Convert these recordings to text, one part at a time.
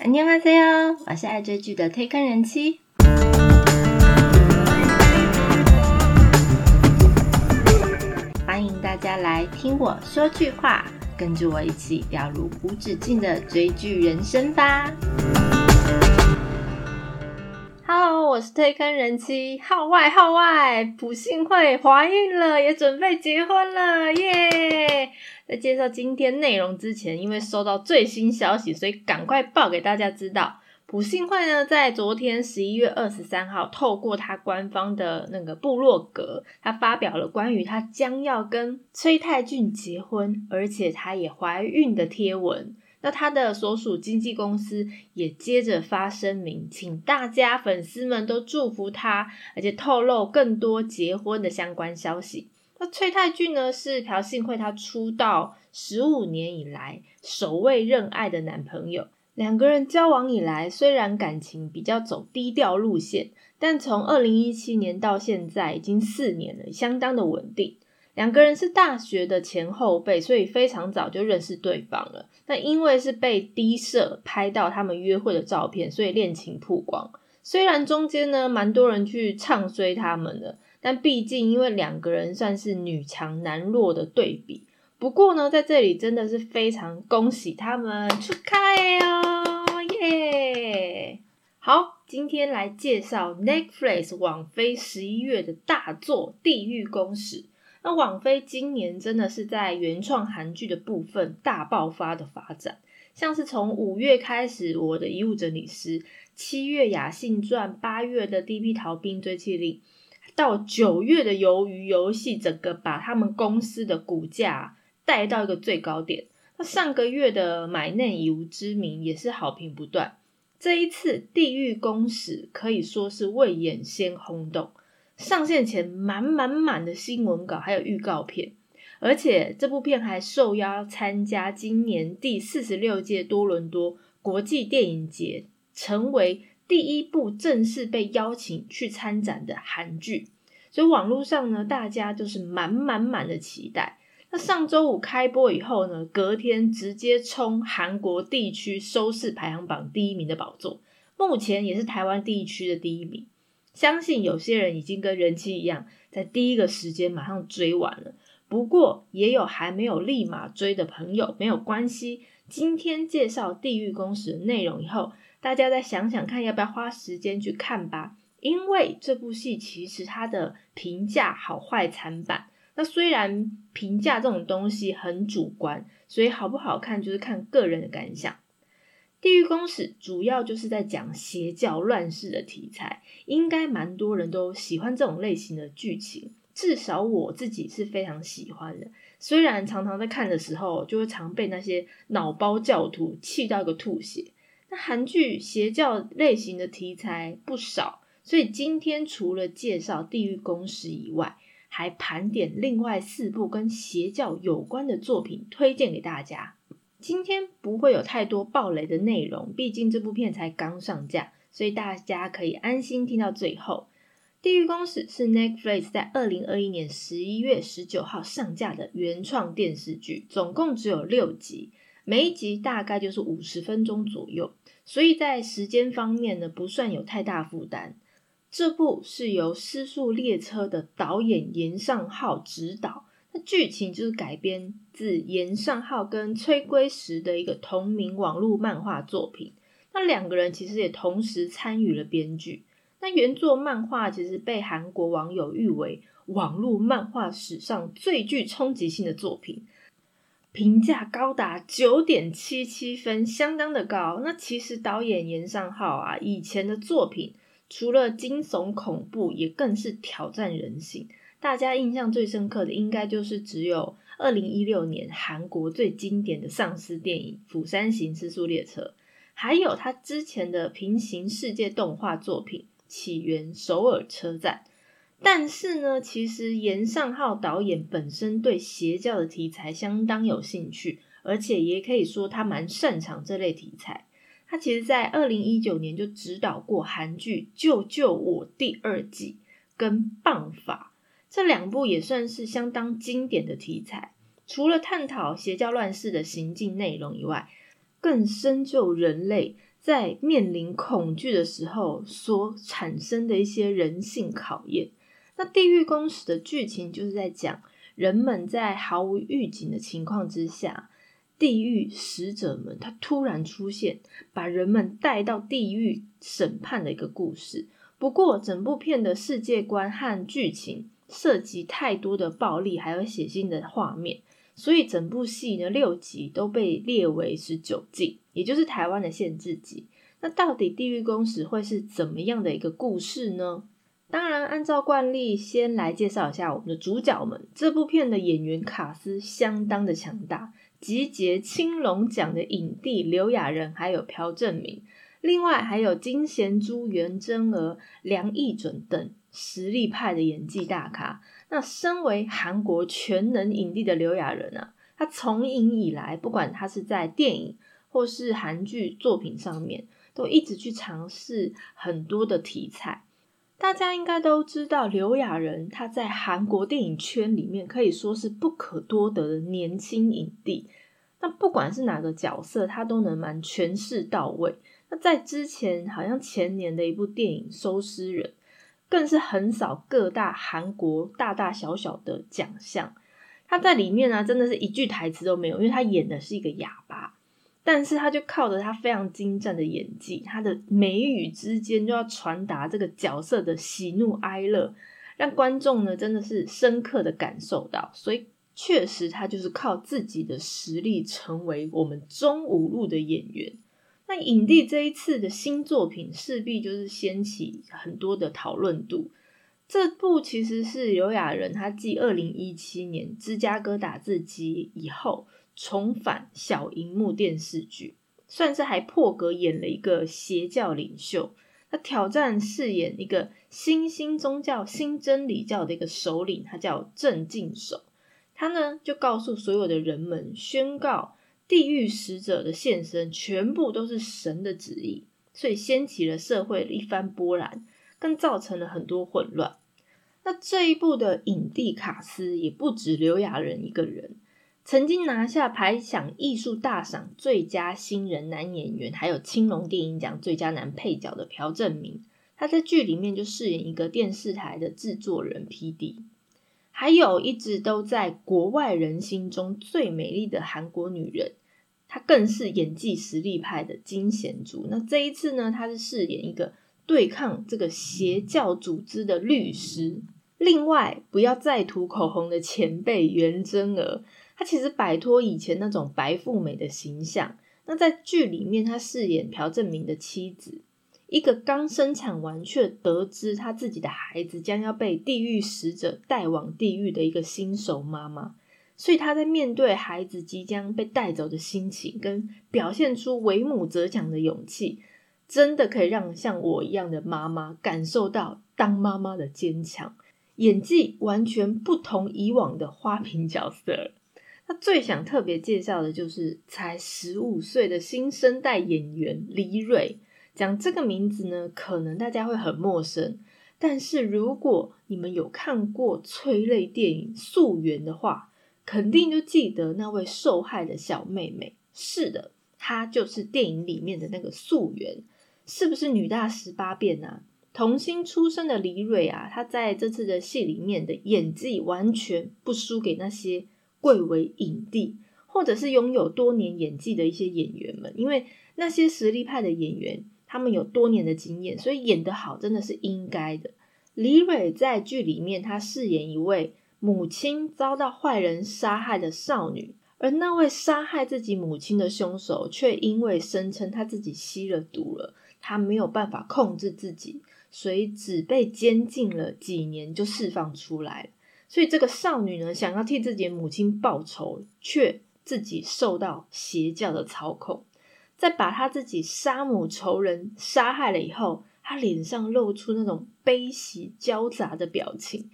안녕하세요，我是爱追剧的推坑人妻。欢迎大家来听我说句话，跟着我一起掉入无止境的追剧人生吧。Hello，我是推坑人妻，号外号外，普信会怀孕了，也准备结婚了，耶！ 在介绍今天内容之前，因为收到最新消息，所以赶快报给大家知道。普信会呢，在昨天十一月二十三号，透过他官方的那个部落格，他发表了关于他将要跟崔泰俊结婚，而且他也怀孕的贴文。那他的所属经纪公司也接着发声明，请大家粉丝们都祝福他，而且透露更多结婚的相关消息。那崔泰俊呢，是朴信惠他出道十五年以来首位认爱的男朋友。两个人交往以来，虽然感情比较走低调路线，但从二零一七年到现在已经四年了，相当的稳定。两个人是大学的前后辈，所以非常早就认识对方了。那因为是被低社拍到他们约会的照片，所以恋情曝光。虽然中间呢蛮多人去唱衰他们的，但毕竟因为两个人算是女强男弱的对比。不过呢，在这里真的是非常恭喜他们出开哦，耶！好，今天来介绍 Netflix 网飞十一月的大作《地狱公使》。那网飞今年真的是在原创韩剧的部分大爆发的发展，像是从五月开始，《我的遗物整理师》，七月《雅信传》，八月的《D.P 逃兵追缉令》，到九月的《鱿鱼游戏》，整个把他们公司的股价。带到一个最高点。那上个月的《买内以无之名》也是好评不断。这一次《地狱公使》可以说是未演先轰动，上线前满满满的新闻稿还有预告片，而且这部片还受邀参加今年第四十六届多伦多国际电影节，成为第一部正式被邀请去参展的韩剧。所以网络上呢，大家就是满满满的期待。那上周五开播以后呢，隔天直接冲韩国地区收视排行榜第一名的宝座，目前也是台湾地区的第一名。相信有些人已经跟人气一样，在第一个时间马上追完了。不过也有还没有立马追的朋友，没有关系。今天介绍《地狱公使》的内容以后，大家再想想看，要不要花时间去看吧？因为这部戏其实它的评价好坏参半。那虽然评价这种东西很主观，所以好不好看就是看个人的感想。《地狱公使》主要就是在讲邪教乱世的题材，应该蛮多人都喜欢这种类型的剧情，至少我自己是非常喜欢的。虽然常常在看的时候，就会常被那些脑包教徒气到个吐血。那韩剧邪教类型的题材不少，所以今天除了介绍《地狱公使》以外，还盘点另外四部跟邪教有关的作品，推荐给大家。今天不会有太多暴雷的内容，毕竟这部片才刚上架，所以大家可以安心听到最后。《地狱公使》是 Netflix 在二零二一年十一月十九号上架的原创电视剧，总共只有六集，每一集大概就是五十分钟左右，所以在时间方面呢，不算有太大负担。这部是由《失速列车》的导演严尚浩执导，那剧情就是改编自严尚浩跟崔圭石的一个同名网络漫画作品。那两个人其实也同时参与了编剧。那原作漫画其实被韩国网友誉为网络漫画史上最具冲击性的作品，评价高达九点七七分，相当的高。那其实导演严尚浩啊，以前的作品。除了惊悚恐怖，也更是挑战人性。大家印象最深刻的，应该就是只有二零一六年韩国最经典的丧尸电影《釜山行失速列车》，还有他之前的平行世界动画作品《起源首尔车站》。但是呢，其实严尚浩导演本身对邪教的题材相当有兴趣，而且也可以说他蛮擅长这类题材。他其实，在二零一九年就指导过韩剧《救救我》第二季跟《棒法》这两部，也算是相当经典的题材。除了探讨邪教乱世的行径内容以外，更深究人类在面临恐惧的时候所产生的一些人性考验。那《地狱公使》的剧情就是在讲人们在毫无预警的情况之下，地狱使者们他突然出现，把人们带到地狱审判的一个故事。不过，整部片的世界观和剧情涉及太多的暴力还有血腥的画面。所以整部戏呢，六集都被列为十九禁，也就是台湾的限制级。那到底《地狱公使》会是怎么样的一个故事呢？当然，按照惯例，先来介绍一下我们的主角们。这部片的演员卡斯相当的强大，集结青龙奖的影帝刘亚仁，还有朴正明，另外还有金贤珠、袁真娥、梁义准等实力派的演技大咖。那身为韩国全能影帝的刘亚仁啊，他从影以来，不管他是在电影或是韩剧作品上面，都一直去尝试很多的题材。大家应该都知道，刘亚仁他在韩国电影圈里面可以说是不可多得的年轻影帝。那不管是哪个角色，他都能蛮诠释到位。那在之前，好像前年的一部电影《收尸人》。更是横扫各大韩国大大小小的奖项，他在里面呢，真的是一句台词都没有，因为他演的是一个哑巴，但是他就靠着他非常精湛的演技，他的眉宇之间就要传达这个角色的喜怒哀乐，让观众呢真的是深刻的感受到，所以确实他就是靠自己的实力成为我们中五路的演员。那影帝这一次的新作品势必就是掀起很多的讨论度。这部其实是刘亚仁他继二零一七年《芝加哥打字机》以后重返小荧幕电视剧，算是还破格演了一个邪教领袖，他挑战饰演一个新兴宗教新真理教的一个首领，他叫郑敬守。他呢就告诉所有的人们，宣告。地狱使者的现身，全部都是神的旨意，所以掀起了社会的一番波澜，更造成了很多混乱。那这一部的影帝卡斯也不止刘亚仁一个人，曾经拿下排响艺术大赏最佳新人男演员，还有青龙电影奖最佳男配角的朴正明，他在剧里面就饰演一个电视台的制作人 P.D。还有一直都在国外人心中最美丽的韩国女人。他更是演技实力派的金贤珠。那这一次呢，他是饰演一个对抗这个邪教组织的律师。另外，不要再涂口红的前辈袁真娥，她其实摆脱以前那种白富美的形象。那在剧里面，她饰演朴正明的妻子，一个刚生产完却得知她自己的孩子将要被地狱使者带往地狱的一个新手妈妈。所以他在面对孩子即将被带走的心情，跟表现出为母则强的勇气，真的可以让像我一样的妈妈感受到当妈妈的坚强。演技完全不同以往的花瓶角色。他最想特别介绍的就是才十五岁的新生代演员李蕊。讲这个名字呢，可能大家会很陌生，但是如果你们有看过催泪电影《溯源》的话，肯定就记得那位受害的小妹妹。是的，她就是电影里面的那个素媛，是不是女大十八变啊？童星出身的李蕊啊，她在这次的戏里面的演技完全不输给那些贵为影帝或者是拥有多年演技的一些演员们。因为那些实力派的演员，他们有多年的经验，所以演得好真的是应该的。李蕊在剧里面，她饰演一位。母亲遭到坏人杀害的少女，而那位杀害自己母亲的凶手，却因为声称他自己吸了毒了，他没有办法控制自己，所以只被监禁了几年就释放出来了。所以这个少女呢，想要替自己的母亲报仇，却自己受到邪教的操控。在把她自己杀母仇人杀害了以后，她脸上露出那种悲喜交杂的表情。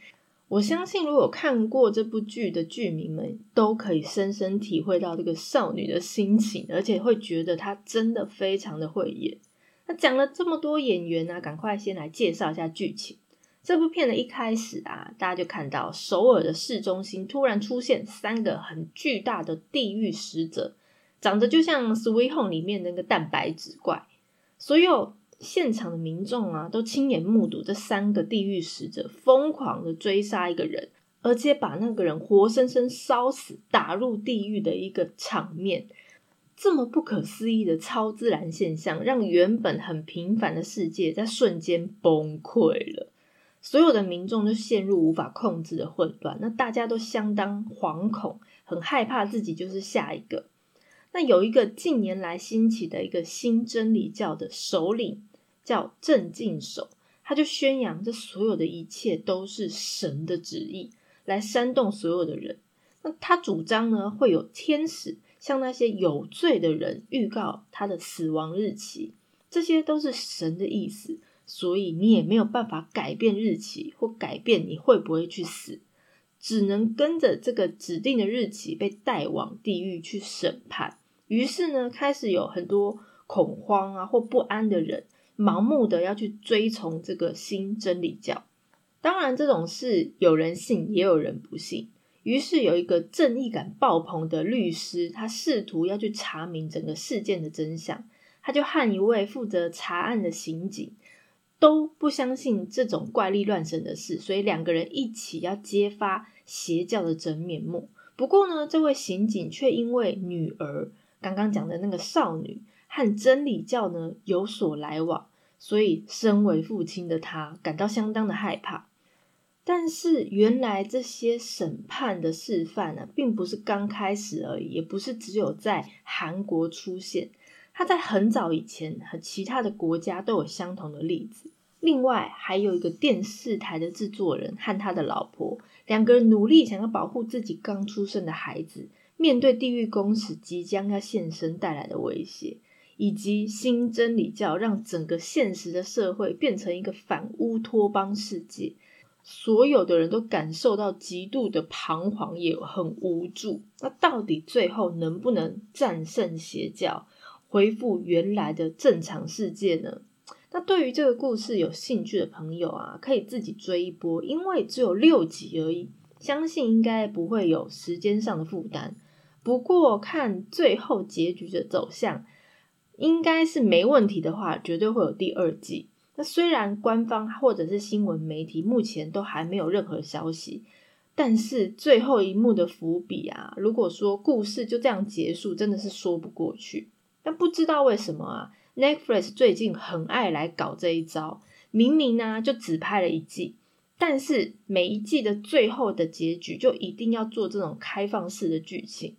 我相信，如果看过这部剧的剧迷们，都可以深深体会到这个少女的心情，而且会觉得她真的非常的会演。那讲了这么多演员呢，赶快先来介绍一下剧情。这部片的一开始啊，大家就看到首尔的市中心突然出现三个很巨大的地狱使者，长得就像《Sweet Home》里面那个蛋白质怪。所有现场的民众啊，都亲眼目睹这三个地狱使者疯狂的追杀一个人，而且把那个人活生生烧死，打入地狱的一个场面。这么不可思议的超自然现象，让原本很平凡的世界在瞬间崩溃了。所有的民众都陷入无法控制的混乱，那大家都相当惶恐，很害怕自己就是下一个。那有一个近年来兴起的一个新真理教的首领，叫镇静守，他就宣扬这所有的一切都是神的旨意，来煽动所有的人。那他主张呢，会有天使向那些有罪的人预告他的死亡日期，这些都是神的意思，所以你也没有办法改变日期或改变你会不会去死，只能跟着这个指定的日期被带往地狱去审判。于是呢，开始有很多恐慌啊或不安的人，盲目的要去追从这个新真理教。当然，这种事有人信，也有人不信。于是有一个正义感爆棚的律师，他试图要去查明整个事件的真相。他就和一位负责查案的刑警都不相信这种怪力乱神的事，所以两个人一起要揭发邪教的真面目。不过呢，这位刑警却因为女儿。刚刚讲的那个少女和真理教呢有所来往，所以身为父亲的他感到相当的害怕。但是原来这些审判的示范呢，并不是刚开始而已，也不是只有在韩国出现，他在很早以前和其他的国家都有相同的例子。另外还有一个电视台的制作人和他的老婆两个人努力想要保护自己刚出生的孩子。面对地狱公使即将要现身带来的威胁，以及新真理教让整个现实的社会变成一个反乌托邦世界，所有的人都感受到极度的彷徨，也很无助。那到底最后能不能战胜邪教，恢复原来的正常世界呢？那对于这个故事有兴趣的朋友啊，可以自己追一波，因为只有六集而已，相信应该不会有时间上的负担。不过看最后结局的走向，应该是没问题的话，绝对会有第二季。那虽然官方或者是新闻媒体目前都还没有任何消息，但是最后一幕的伏笔啊，如果说故事就这样结束，真的是说不过去。但不知道为什么啊，Netflix 最近很爱来搞这一招，明明呢就只拍了一季，但是每一季的最后的结局就一定要做这种开放式的剧情。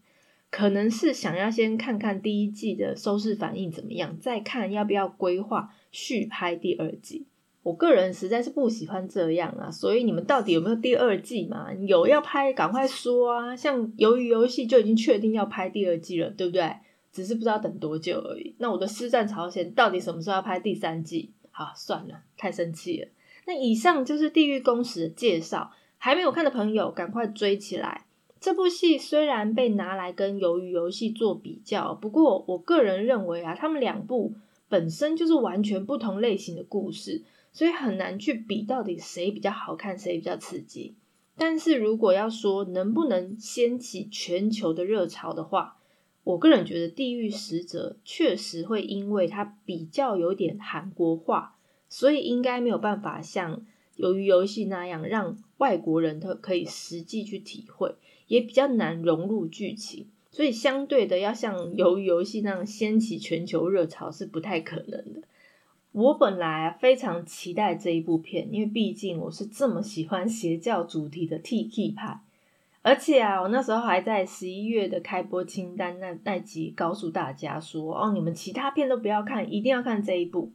可能是想要先看看第一季的收视反应怎么样，再看要不要规划续拍第二季。我个人实在是不喜欢这样啊，所以你们到底有没有第二季嘛？有要拍赶快说啊！像鱿鱼游戏就已经确定要拍第二季了，对不对？只是不知道等多久而已。那我的《师战朝鲜》到底什么时候要拍第三季？好，算了，太生气了。那以上就是《地狱公使》的介绍，还没有看的朋友赶快追起来。这部戏虽然被拿来跟《鱿鱼游戏》做比较，不过我个人认为啊，他们两部本身就是完全不同类型的故事，所以很难去比到底谁比较好看，谁比较刺激。但是如果要说能不能掀起全球的热潮的话，我个人觉得《地狱使者》确实会因为它比较有点韩国化，所以应该没有办法像《鱿鱼游戏》那样让外国人他可以实际去体会。也比较难融入剧情，所以相对的要像《鱿鱼游戏》那样掀起全球热潮是不太可能的。我本来非常期待这一部片，因为毕竟我是这么喜欢邪教主题的 T K 派，而且啊，我那时候还在十一月的开播清单那那集告诉大家说，哦，你们其他片都不要看，一定要看这一部。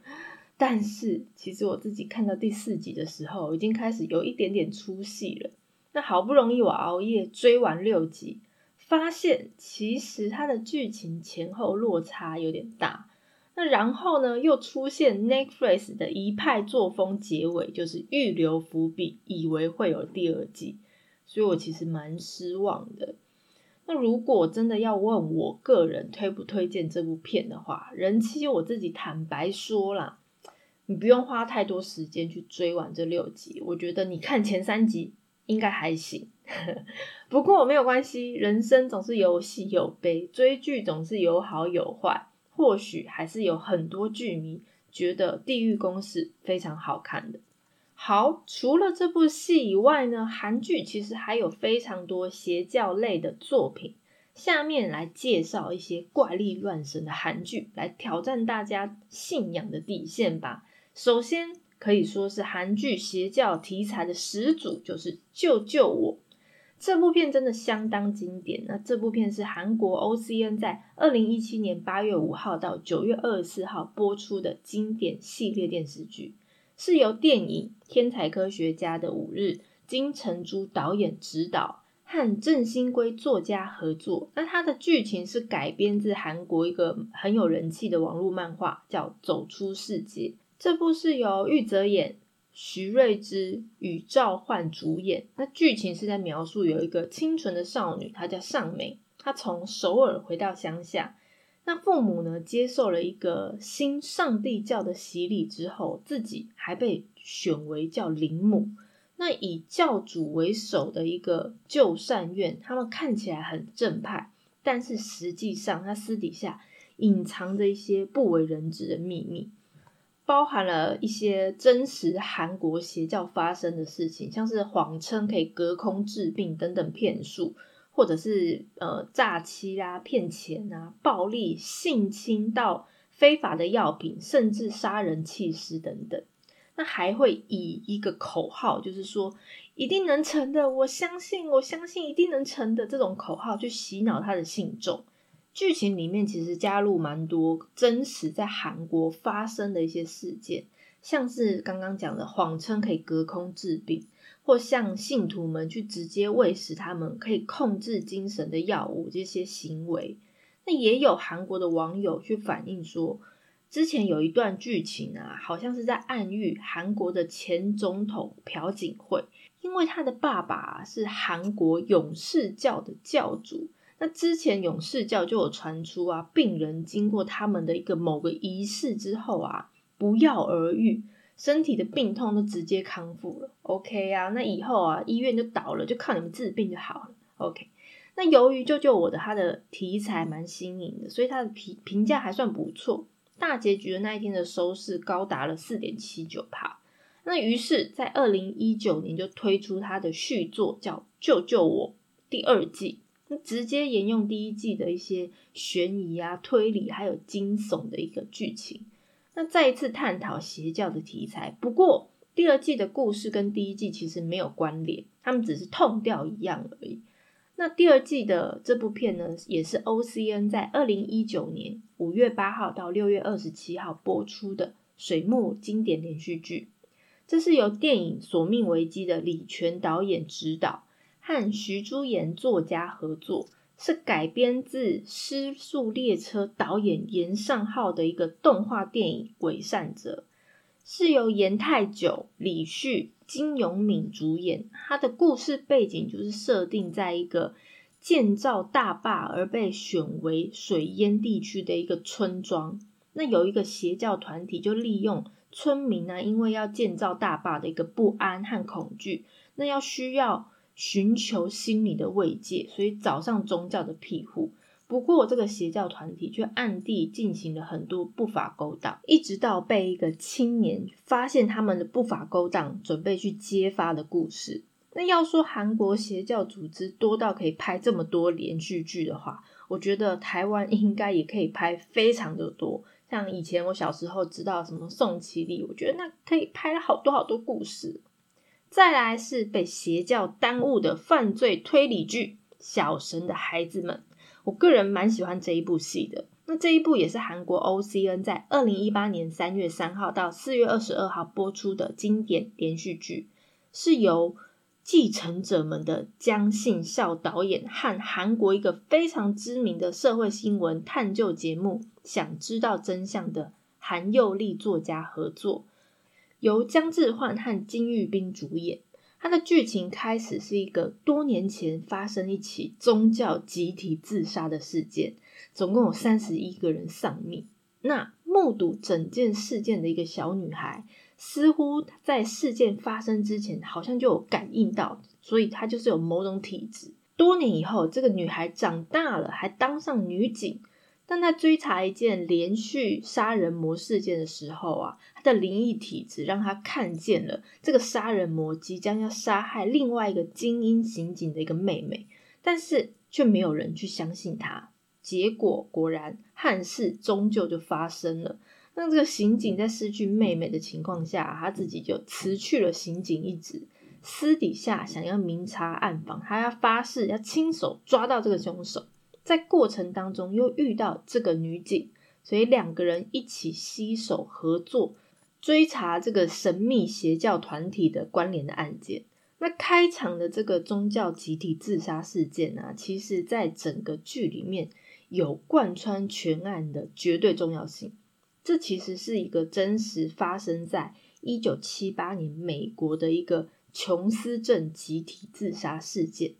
但是其实我自己看到第四集的时候，已经开始有一点点出戏了。那好不容易我熬夜追完六集，发现其实它的剧情前后落差有点大。那然后呢，又出现 Netflix 的一派作风，结尾就是预留伏笔，以为会有第二季，所以我其实蛮失望的。那如果真的要问我个人推不推荐这部片的话，人妻我自己坦白说啦，你不用花太多时间去追完这六集，我觉得你看前三集。应该还行，不过没有关系，人生总是有喜有悲，追剧总是有好有坏，或许还是有很多剧迷觉得《地狱公》是非常好看的。好，除了这部戏以外呢，韩剧其实还有非常多邪教类的作品。下面来介绍一些怪力乱神的韩剧，来挑战大家信仰的底线吧。首先可以说是韩剧邪教题材的始祖，就是《救救我》这部片，真的相当经典。那这部片是韩国 OCN 在二零一七年八月五号到九月二十四号播出的经典系列电视剧，是由电影《天才科学家的五日》金成洙导演执导。和郑兴圭作家合作，那它的剧情是改编自韩国一个很有人气的网络漫画，叫《走出世界》。这部是由玉泽演、徐瑞之与赵焕主演。那剧情是在描述有一个清纯的少女，她叫尚美，她从首尔回到乡下，那父母呢接受了一个新上帝教的洗礼之后，自己还被选为叫灵母。那以教主为首的一个旧善院，他们看起来很正派，但是实际上他私底下隐藏着一些不为人知的秘密，包含了一些真实韩国邪教发生的事情，像是谎称可以隔空治病等等骗术，或者是呃诈欺啊、骗钱啊、暴力性侵到非法的药品，甚至杀人弃尸等等。那还会以一个口号，就是说一定能成的，我相信，我相信一定能成的这种口号去洗脑他的信众。剧情里面其实加入蛮多真实在韩国发生的一些事件，像是刚刚讲的谎称可以隔空治病，或向信徒们去直接喂食他们可以控制精神的药物这些行为。那也有韩国的网友去反映说。之前有一段剧情啊，好像是在暗喻韩国的前总统朴槿惠，因为他的爸爸是韩国勇士教的教主。那之前勇士教就有传出啊，病人经过他们的一个某个仪式之后啊，不药而愈，身体的病痛都直接康复了。OK 啊，那以后啊，医院就倒了，就靠你们治病就好了。OK，那由于救救我的他的题材蛮新颖的，所以他的评评价还算不错。大结局的那一天的收视高达了四点七九帕，那于是，在二零一九年就推出它的续作，叫《救救我》第二季，直接沿用第一季的一些悬疑啊、推理还有惊悚的一个剧情，那再一次探讨邪教的题材。不过，第二季的故事跟第一季其实没有关联，他们只是痛调一样而已。那第二季的这部片呢，也是 OCN 在二零一九年五月八号到六月二十七号播出的水木经典连续剧。这是由电影《索命危机》的李全导演执导，和徐珠妍作家合作，是改编自《失速列车》导演严尚浩的一个动画电影《伪善者》。是由严泰久、李旭、金永敏主演。他的故事背景就是设定在一个建造大坝而被选为水淹地区的一个村庄。那有一个邪教团体就利用村民呢，因为要建造大坝的一个不安和恐惧，那要需要寻求心理的慰藉，所以找上宗教的庇护。不过，这个邪教团体却暗地进行了很多不法勾当，一直到被一个青年发现他们的不法勾当，准备去揭发的故事。那要说韩国邪教组织多到可以拍这么多连续剧的话，我觉得台湾应该也可以拍非常的多。像以前我小时候知道什么宋其力，我觉得那可以拍了好多好多故事。再来是被邪教耽误的犯罪推理剧《小神的孩子们》。我个人蛮喜欢这一部戏的。那这一部也是韩国 OCN 在二零一八年三月三号到四月二十二号播出的经典连续剧，是由继承者们的姜信孝导演和韩国一个非常知名的社会新闻探究节目《想知道真相》的韩佑利作家合作，由姜智焕和金玉彬主演。它的剧情开始是一个多年前发生一起宗教集体自杀的事件，总共有三十一个人丧命。那目睹整件事件的一个小女孩，似乎在事件发生之前，好像就有感应到，所以她就是有某种体质。多年以后，这个女孩长大了，还当上女警，但在追查一件连续杀人魔事件的时候啊，他的灵异体质让他看见了这个杀人魔即将要杀害另外一个精英刑警的一个妹妹，但是却没有人去相信他。结果果然，憾事终究就发生了。那这个刑警在失去妹妹的情况下，他自己就辞去了刑警一职，私底下想要明察暗访，他要发誓要亲手抓到这个凶手。在过程当中又遇到这个女警，所以两个人一起携手合作追查这个神秘邪教团体的关联的案件。那开场的这个宗教集体自杀事件呢，其实在整个剧里面有贯穿全案的绝对重要性。这其实是一个真实发生在一九七八年美国的一个琼斯镇集体自杀事件。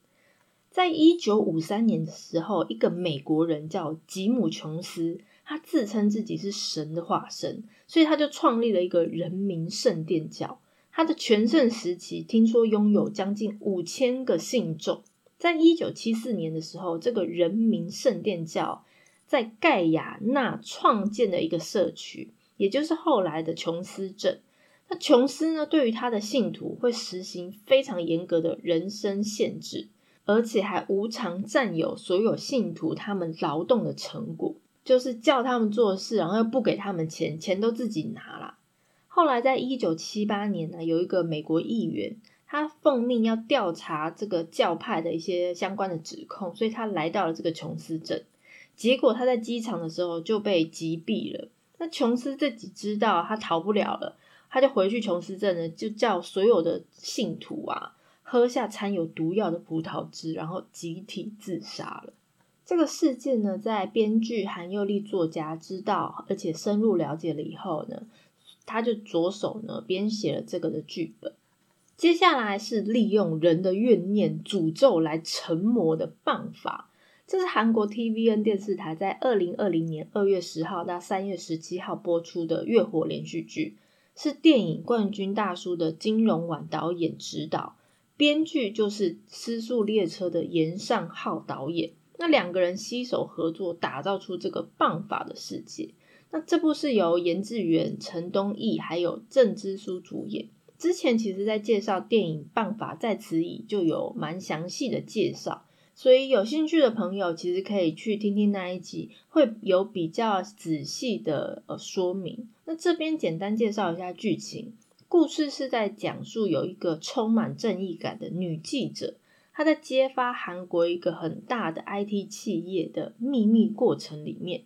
在一九五三年的时候，一个美国人叫吉姆·琼斯，他自称自己是神的化身，所以他就创立了一个人民圣殿教。他的全盛时期，听说拥有将近五千个信众。在一九七四年的时候，这个人民圣殿教在盖亚纳创建了一个社区，也就是后来的琼斯镇。那琼斯呢，对于他的信徒会实行非常严格的人身限制。而且还无偿占有所有信徒他们劳动的成果，就是叫他们做事，然后又不给他们钱，钱都自己拿了。后来在一九七八年呢，有一个美国议员，他奉命要调查这个教派的一些相关的指控，所以他来到了这个琼斯镇。结果他在机场的时候就被击毙了。那琼斯自己知道他逃不了了，他就回去琼斯镇呢，就叫所有的信徒啊。喝下掺有毒药的葡萄汁，然后集体自杀了。这个事件呢，在编剧韩佑利作家知道而且深入了解了以后呢，他就着手呢编写了这个的剧本。接下来是利用人的怨念诅咒来成魔的办法。这是韩国 TVN 电视台在二零二零年二月十号到三月十七号播出的月火连续剧，是电影冠军大叔的金融晚导演执导。编剧就是《失速列车》的严尚浩导演，那两个人携手合作，打造出这个棒法的世界。那这部是由严志远、陈东义还有郑之书主演。之前其实在介绍电影《棒法在此矣》就有蛮详细的介绍，所以有兴趣的朋友其实可以去听听那一集，会有比较仔细的呃说明。那这边简单介绍一下剧情。故事是在讲述有一个充满正义感的女记者，她在揭发韩国一个很大的 IT 企业的秘密过程里面，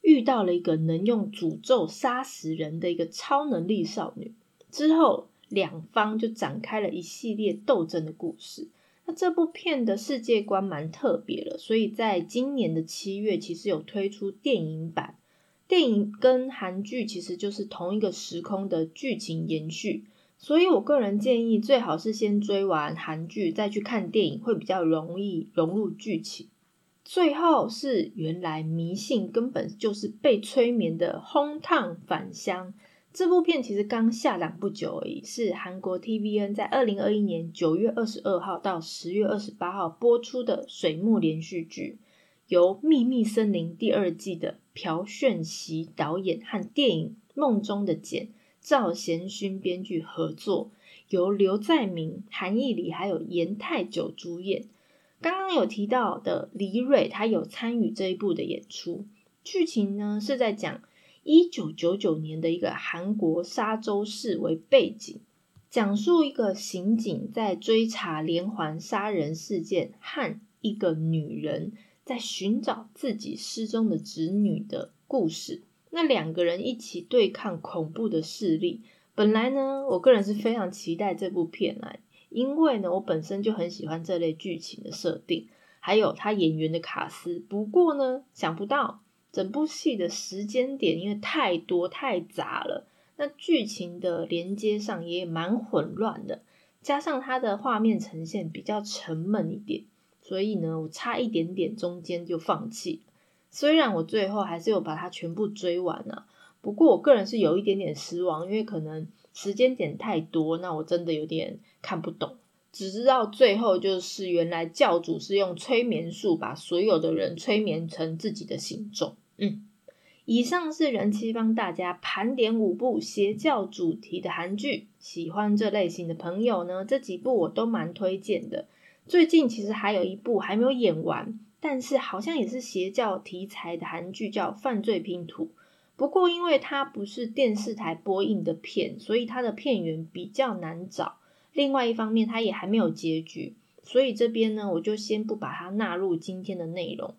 遇到了一个能用诅咒杀死人的一个超能力少女。之后，两方就展开了一系列斗争的故事。那这部片的世界观蛮特别的，所以在今年的七月，其实有推出电影版。电影跟韩剧其实就是同一个时空的剧情延续，所以我个人建议最好是先追完韩剧再去看电影，会比较容易融入剧情。最后是原来迷信根本就是被催眠的轰烫返乡这部片，其实刚下档不久而已，是韩国 TVN 在二零二一年九月二十二号到十月二十八号播出的水幕连续剧。由《秘密森林》第二季的朴炫熙导演和电影《梦中的简》赵贤勋编剧合作，由刘在明、韩义礼还有严泰久主演。刚刚有提到的李蕊，她有参与这一部的演出。剧情呢是在讲一九九九年的一个韩国沙洲市为背景，讲述一个刑警在追查连环杀人事件和一个女人。在寻找自己失踪的侄女的故事，那两个人一起对抗恐怖的势力。本来呢，我个人是非常期待这部片来，因为呢，我本身就很喜欢这类剧情的设定，还有他演员的卡司。不过呢，想不到整部戏的时间点因为太多太杂了，那剧情的连接上也蛮混乱的，加上它的画面呈现比较沉闷一点。所以呢，我差一点点，中间就放弃。虽然我最后还是有把它全部追完了，不过我个人是有一点点失望，因为可能时间点太多，那我真的有点看不懂。只知道最后就是原来教主是用催眠术把所有的人催眠成自己的形状。嗯，以上是人气帮大家盘点五部邪教主题的韩剧，喜欢这类型的朋友呢，这几部我都蛮推荐的。最近其实还有一部还没有演完，但是好像也是邪教题材的韩剧，叫《犯罪拼图》。不过因为它不是电视台播映的片，所以它的片源比较难找。另外一方面，它也还没有结局，所以这边呢，我就先不把它纳入今天的内容。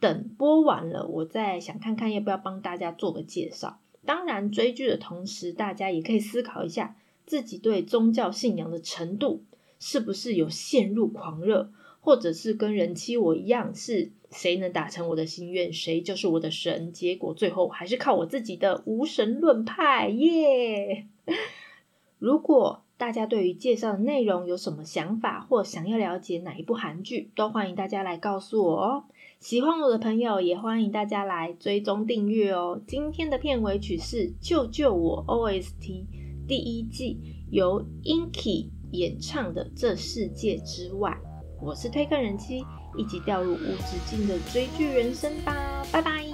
等播完了，我再想看看要不要帮大家做个介绍。当然，追剧的同时，大家也可以思考一下自己对宗教信仰的程度。是不是有陷入狂热，或者是跟人妻我一样，是谁能达成我的心愿，谁就是我的神？结果最后还是靠我自己的无神论派耶。如果大家对于介绍的内容有什么想法，或想要了解哪一部韩剧，都欢迎大家来告诉我哦。喜欢我的朋友也欢迎大家来追踪订阅哦。今天的片尾曲是《救救我》OST 第一季，由 Inky。演唱的《这世界之外》，我是推更人妻，一起掉入无止境的追剧人生吧，拜拜。